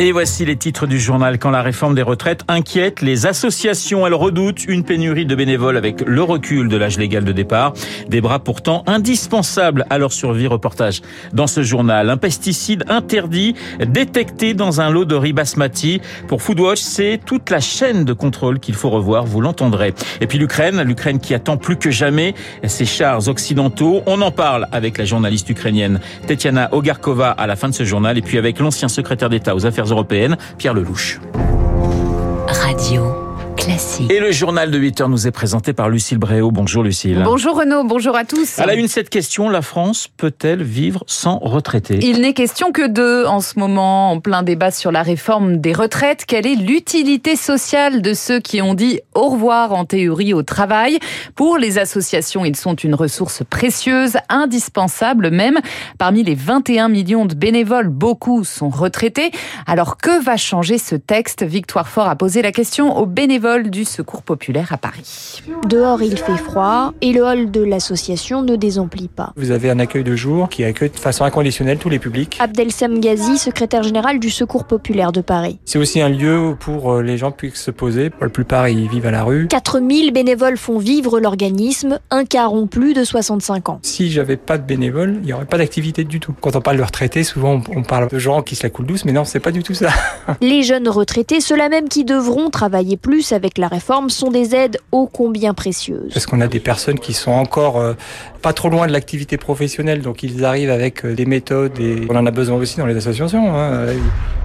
Et voici les titres du journal. Quand la réforme des retraites inquiète les associations, elles redoutent une pénurie de bénévoles avec le recul de l'âge légal de départ. Des bras pourtant indispensables à leur survie. Reportage dans ce journal. Un pesticide interdit détecté dans un lot de riz basmati. Pour Foodwatch, c'est toute la chaîne de contrôle qu'il faut revoir. Vous l'entendrez. Et puis l'Ukraine, l'Ukraine qui attend plus que jamais ses chars occidentaux. On en parle avec la journaliste ukrainienne Tetiana Ogarkova à la fin de ce journal. Et puis avec l'ancien secrétaire secrétaire d'État aux Affaires européennes, Pierre Lelouch. Radio. Classique. Et le journal de 8 heures nous est présenté par Lucille Bréau. Bonjour Lucille. Bonjour Renaud, bonjour à tous. À la une, cette question, la France peut-elle vivre sans retraités Il n'est question que de, en ce moment, en plein débat sur la réforme des retraites. Quelle est l'utilité sociale de ceux qui ont dit au revoir en théorie au travail? Pour les associations, ils sont une ressource précieuse, indispensable même. Parmi les 21 millions de bénévoles, beaucoup sont retraités. Alors que va changer ce texte? Victoire Fort a posé la question aux bénévoles du Secours populaire à Paris. Dehors, il fait froid et le hall de l'association ne désemplit pas. Vous avez un accueil de jour qui accueille de façon inconditionnelle tous les publics. Abdelsam Ghazi, secrétaire général du Secours populaire de Paris. C'est aussi un lieu pour euh, les gens puissent se poser. Pour la plupart, ils vivent à la rue. 4000 bénévoles font vivre l'organisme, un quart ont plus de 65 ans. Si j'avais pas de bénévoles, il n'y aurait pas d'activité du tout. Quand on parle de retraités, souvent on parle de gens qui se la coulent douce, mais non, c'est pas du tout ça. les jeunes retraités, ceux-là même qui devront travailler plus avec la réforme sont des aides ô combien précieuses. Parce qu'on a des personnes qui sont encore euh, pas trop loin de l'activité professionnelle, donc ils arrivent avec euh, des méthodes et on en a besoin aussi dans les associations. Hein.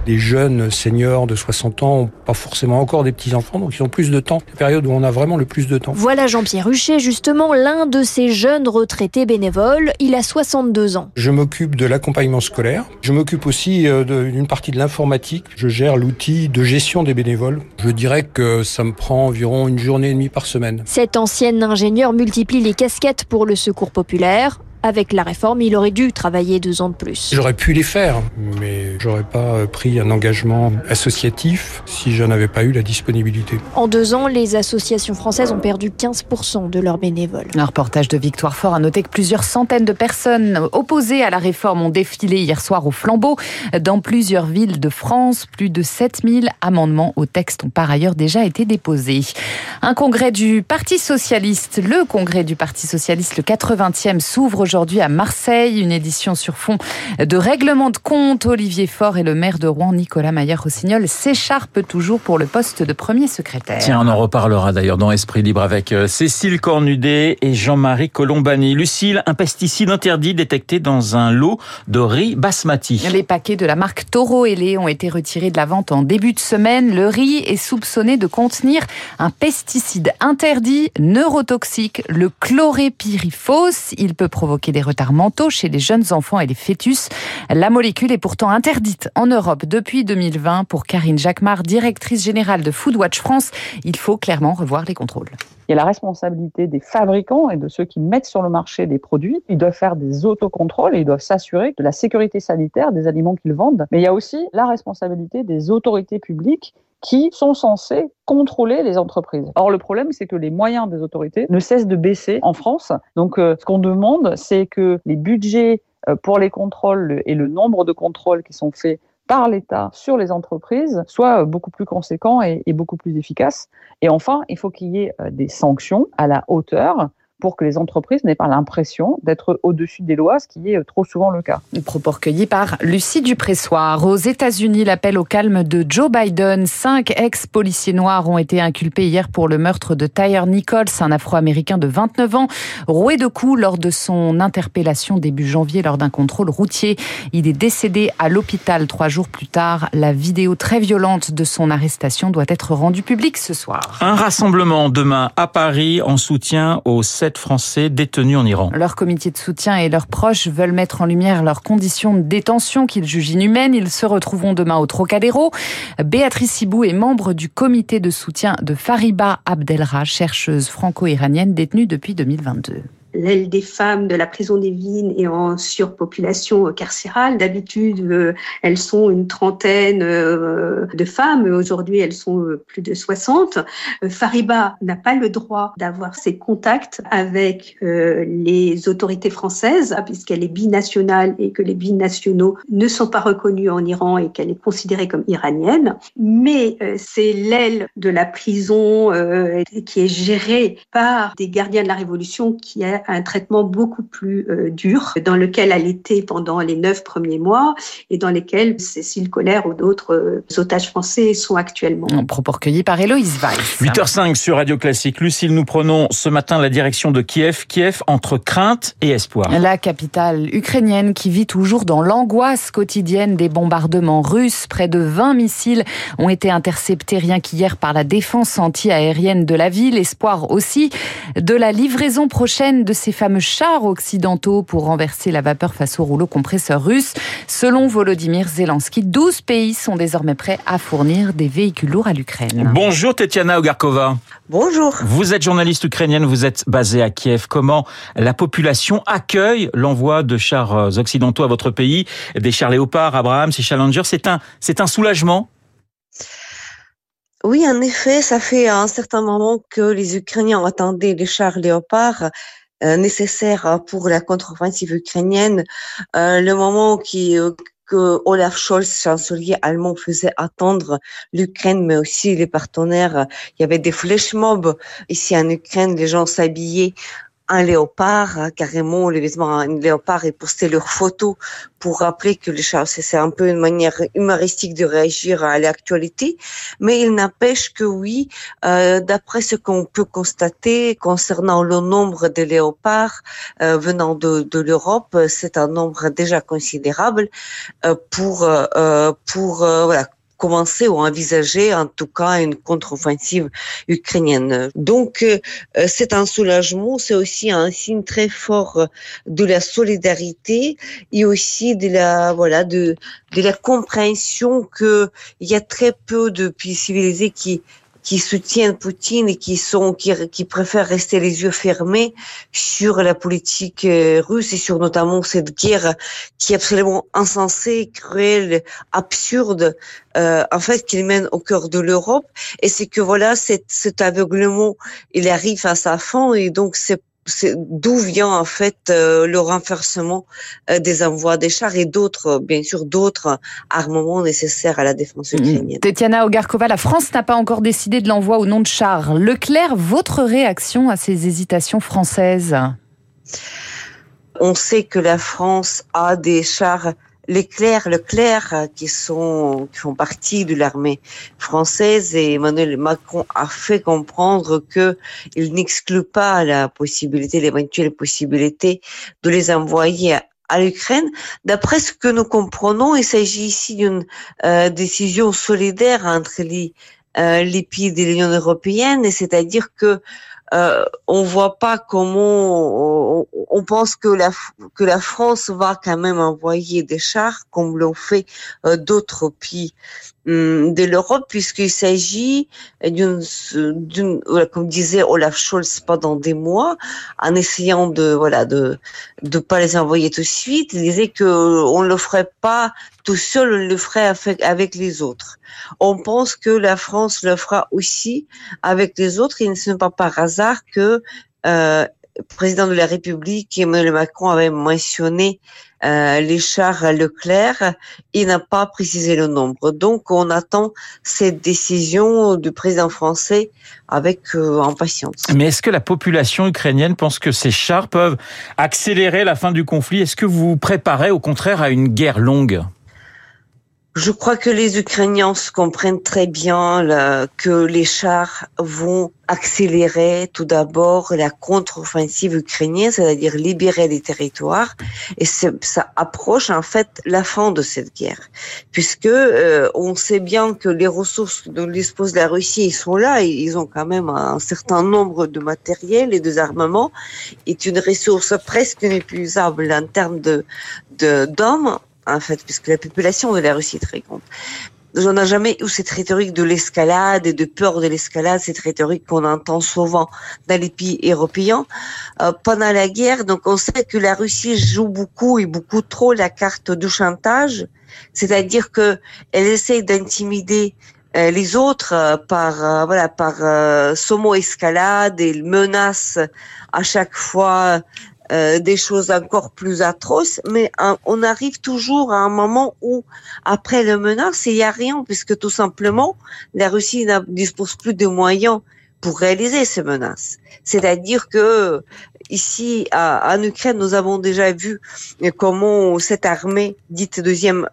Les jeunes seniors de 60 ans n'ont pas forcément encore des petits-enfants, donc ils ont plus de temps. La période où on a vraiment le plus de temps. Voilà Jean-Pierre Huchet, justement l'un de ces jeunes retraités bénévoles. Il a 62 ans. Je m'occupe de l'accompagnement scolaire. Je m'occupe aussi euh, d'une partie de l'informatique. Je gère l'outil de gestion des bénévoles. Je dirais que ça me prend environ une journée et demie par semaine. Cet ancien ingénieur multiplie les casquettes pour le secours populaire. Avec la réforme, il aurait dû travailler deux ans de plus. J'aurais pu les faire, mais j'aurais pas pris un engagement associatif si je n'avais pas eu la disponibilité. En deux ans, les associations françaises ont perdu 15% de leurs bénévoles. Un reportage de Victoire Fort a noté que plusieurs centaines de personnes opposées à la réforme ont défilé hier soir au flambeau dans plusieurs villes de France. Plus de 7000 amendements au texte ont par ailleurs déjà été déposés. Un congrès du Parti Socialiste, le congrès du Parti Socialiste, le 80e, s'ouvre aujourd'hui à Marseille. Une édition sur fond de règlement de compte. Olivier Faure et le maire de Rouen, Nicolas Maillard-Rossignol, s'écharpent toujours pour le poste de premier secrétaire. Tiens, on en reparlera d'ailleurs dans Esprit Libre avec euh, Cécile Cornudet et Jean-Marie Colombani. Lucille, un pesticide interdit détecté dans un lot de riz basmati. Les paquets de la marque Toro et ont été retirés de la vente en début de semaine. Le riz est soupçonné de contenir un pesticide interdit neurotoxique, le chlorépyrifos. Il peut provoquer des retards mentaux chez les jeunes enfants et les fœtus. La molécule est pourtant interdite en Europe depuis 2020. Pour Karine Jacquemart, directrice générale de Foodwatch France, il faut clairement revoir les contrôles. Il y a la responsabilité des fabricants et de ceux qui mettent sur le marché des produits. Ils doivent faire des autocontrôles et ils doivent s'assurer de la sécurité sanitaire des aliments qu'ils vendent. Mais il y a aussi la responsabilité des autorités publiques qui sont censés contrôler les entreprises. Or, le problème, c'est que les moyens des autorités ne cessent de baisser en France. Donc, euh, ce qu'on demande, c'est que les budgets euh, pour les contrôles et le nombre de contrôles qui sont faits par l'État sur les entreprises soient beaucoup plus conséquents et, beaucoup plus efficaces. Et enfin, il faut qu'il y ait euh, des sanctions à la hauteur pour que les entreprises n'aient pas l'impression d'être au-dessus des lois, ce qui est trop souvent le cas. Propos recueillis par Lucie Dupressoir. Aux États-Unis, l'appel au calme de Joe Biden. Cinq ex-policiers noirs ont été inculpés hier pour le meurtre de Tyre Nichols, un Afro-Américain de 29 ans, roué de coups lors de son interpellation début janvier lors d'un contrôle routier. Il est décédé à l'hôpital trois jours plus tard. La vidéo très violente de son arrestation doit être rendue publique ce soir. Un rassemblement demain à Paris en soutien aux Français détenus en Iran. Leur comité de soutien et leurs proches veulent mettre en lumière leurs conditions de détention qu'ils jugent inhumaines. Ils se retrouveront demain au Trocadéro. Béatrice Sibou est membre du comité de soutien de Fariba Abdelra, chercheuse franco-iranienne détenue depuis 2022 l'aile des femmes de la prison des Vignes est en surpopulation carcérale. D'habitude, elles sont une trentaine de femmes. Aujourd'hui, elles sont plus de 60. Fariba n'a pas le droit d'avoir ses contacts avec les autorités françaises puisqu'elle est binationale et que les binationaux ne sont pas reconnus en Iran et qu'elle est considérée comme iranienne. Mais c'est l'aile de la prison qui est gérée par des gardiens de la Révolution qui a un traitement beaucoup plus euh, dur, dans lequel elle était pendant les neuf premiers mois et dans lesquels Cécile Colère ou d'autres euh, otages français sont actuellement. Un propos recueilli par Héloïse Weiss. 8h05 sur Radio Classique. Lucille, nous prenons ce matin la direction de Kiev. Kiev entre crainte et espoir. La capitale ukrainienne qui vit toujours dans l'angoisse quotidienne des bombardements russes. Près de 20 missiles ont été interceptés rien qu'hier par la défense anti-aérienne de la ville. Espoir aussi de la livraison prochaine de ces fameux chars occidentaux pour renverser la vapeur face au rouleau compresseur russe. Selon Volodymyr Zelensky, 12 pays sont désormais prêts à fournir des véhicules lourds à l'Ukraine. Bonjour Tetiana Ogarkova. Bonjour. Vous êtes journaliste ukrainienne, vous êtes basée à Kiev. Comment la population accueille l'envoi de chars occidentaux à votre pays? Des chars Léopard, Abraham, ces Challenger, c'est un, c'est un soulagement? Oui, en effet, ça fait un certain moment que les Ukrainiens attendaient les chars Léopard euh, nécessaires pour la contre-offensive ukrainienne. Euh, le moment qui euh, que Olaf Scholz, chancelier allemand, faisait attendre l'Ukraine, mais aussi les partenaires. Il y avait des flash mobs ici en Ukraine, les gens s'habillaient un léopard, hein, carrément les vêtements un léopard et poster leurs photos pour rappeler que les chars, c'est un peu une manière humoristique de réagir à l'actualité. Mais il n'empêche que oui, euh, d'après ce qu'on peut constater concernant le nombre de léopards euh, venant de, de l'Europe, c'est un nombre déjà considérable euh, pour euh, pour voilà commencer ou envisager en tout cas une contre-offensive ukrainienne. Donc euh, c'est un soulagement, c'est aussi un signe très fort de la solidarité et aussi de la voilà de de la compréhension que il y a très peu de pays civilisés qui qui soutiennent Poutine et qui sont qui, qui préfèrent rester les yeux fermés sur la politique euh, russe et sur notamment cette guerre qui est absolument insensée, cruelle, absurde, euh, en fait, qu'il mène au cœur de l'Europe. Et c'est que voilà, cet, cet aveuglement, il arrive à sa fin et donc c'est d'où vient en fait euh, le renforcement euh, des envois des chars et d'autres, bien sûr, d'autres armements nécessaires à la défense mm-hmm. ukrainienne. Tetiana Ogarkova, la France n'a pas encore décidé de l'envoi au nom de chars. Leclerc, votre réaction à ces hésitations françaises? On sait que la France a des chars les clercs, le clerc euh, qui sont qui font partie de l'armée française et Emmanuel Macron a fait comprendre que il n'exclut pas la possibilité, l'éventuelle possibilité de les envoyer à l'Ukraine. D'après ce que nous comprenons, il s'agit ici d'une euh, décision solidaire entre les, euh, les pays de l'Union européenne, et c'est-à-dire que euh, on voit pas comment on, pense que la que la France va quand même envoyer des chars comme l'ont fait euh, d'autres pays de l'Europe puisqu'il s'agit d'une comme disait Olaf Scholz pendant des mois en essayant de voilà de de pas les envoyer tout de suite il disait que on le ferait pas tout seul on le ferait avec les autres. On pense que la France le fera aussi avec les autres et ce n'est pas par hasard que euh, président de la République, Emmanuel Macron, avait mentionné euh, les chars Leclerc. Il n'a pas précisé le nombre. Donc, on attend cette décision du président français avec euh, impatience. Mais est-ce que la population ukrainienne pense que ces chars peuvent accélérer la fin du conflit? Est-ce que vous vous préparez au contraire à une guerre longue? Je crois que les Ukrainiens comprennent très bien que les chars vont accélérer tout d'abord la contre-offensive ukrainienne, c'est-à-dire libérer les territoires, et ça approche en fait la fin de cette guerre, puisque euh, on sait bien que les ressources dont dispose la Russie ils sont là, ils ont quand même un certain nombre de matériel et de armements, est une ressource presque inépuisable en termes de d'hommes en fait, puisque la population de la Russie est très grande. on n'a jamais eu cette rhétorique de l'escalade et de peur de l'escalade, cette rhétorique qu'on entend souvent dans les pays européens. Euh, pendant la guerre, donc on sait que la Russie joue beaucoup et beaucoup trop la carte du chantage, c'est-à-dire que elle essaie d'intimider euh, les autres euh, par euh, voilà par somo escalade et menace à chaque fois des choses encore plus atroces, mais on arrive toujours à un moment où, après le menace, il n'y a rien, puisque tout simplement, la Russie ne dispose plus de moyens pour réaliser ces menaces. C'est-à-dire que ici, en Ukraine, nous avons déjà vu comment cette armée, dite deuxième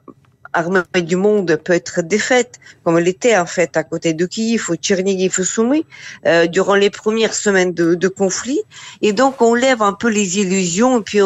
armée du monde peut être défaite, comme elle était en fait à côté de Kiev ou Tchernigiv Soumy euh, durant les premières semaines de, conflit. Et donc on lève un peu les illusions et puis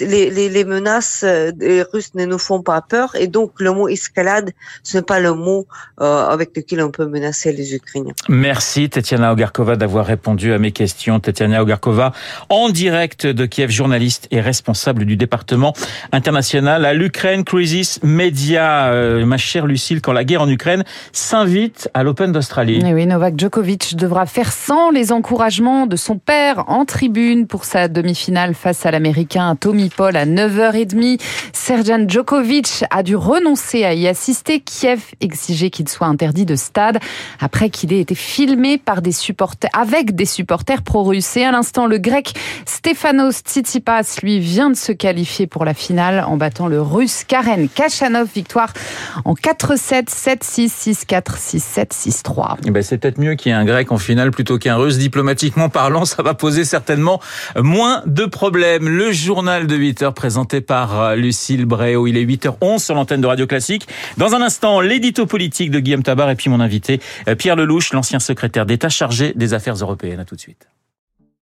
les, les, menaces euh, Russes ne nous font pas peur. Et donc le mot escalade, ce n'est pas le mot euh, avec lequel on peut menacer les Ukrainiens. Merci Tetiana Ogarkova d'avoir répondu à mes questions. Tetiana Ogarkova, en direct de Kiev, journaliste et responsable du département international à l'Ukraine Crisis Media. Euh, ma chère Lucille, quand la guerre en Ukraine s'invite à l'Open d'Australie. Eh oui, Novak Djokovic devra faire sans les encouragements de son père en tribune pour sa demi-finale face à l'Américain Tommy Paul à 9h30. Serjan Djokovic a dû renoncer à y assister. Kiev exigeait qu'il soit interdit de stade après qu'il ait été filmé par des supporters, avec des supporters pro-russes. Et à l'instant, le grec Stefanos Tsitsipas, lui, vient de se qualifier pour la finale en battant le russe Karen Kachanov en 4-7, 7-6, 6-4, 6-7, 6-3. Ben c'est peut-être mieux qu'il y ait un grec en finale plutôt qu'un russe. Diplomatiquement parlant, ça va poser certainement moins de problèmes. Le journal de 8 heures présenté par euh, Lucille Bréau. Il est 8h11 sur l'antenne de Radio Classique. Dans un instant, l'édito politique de Guillaume Tabar et puis mon invité, euh, Pierre Lelouch, l'ancien secrétaire d'État chargé des affaires européennes. À tout de suite.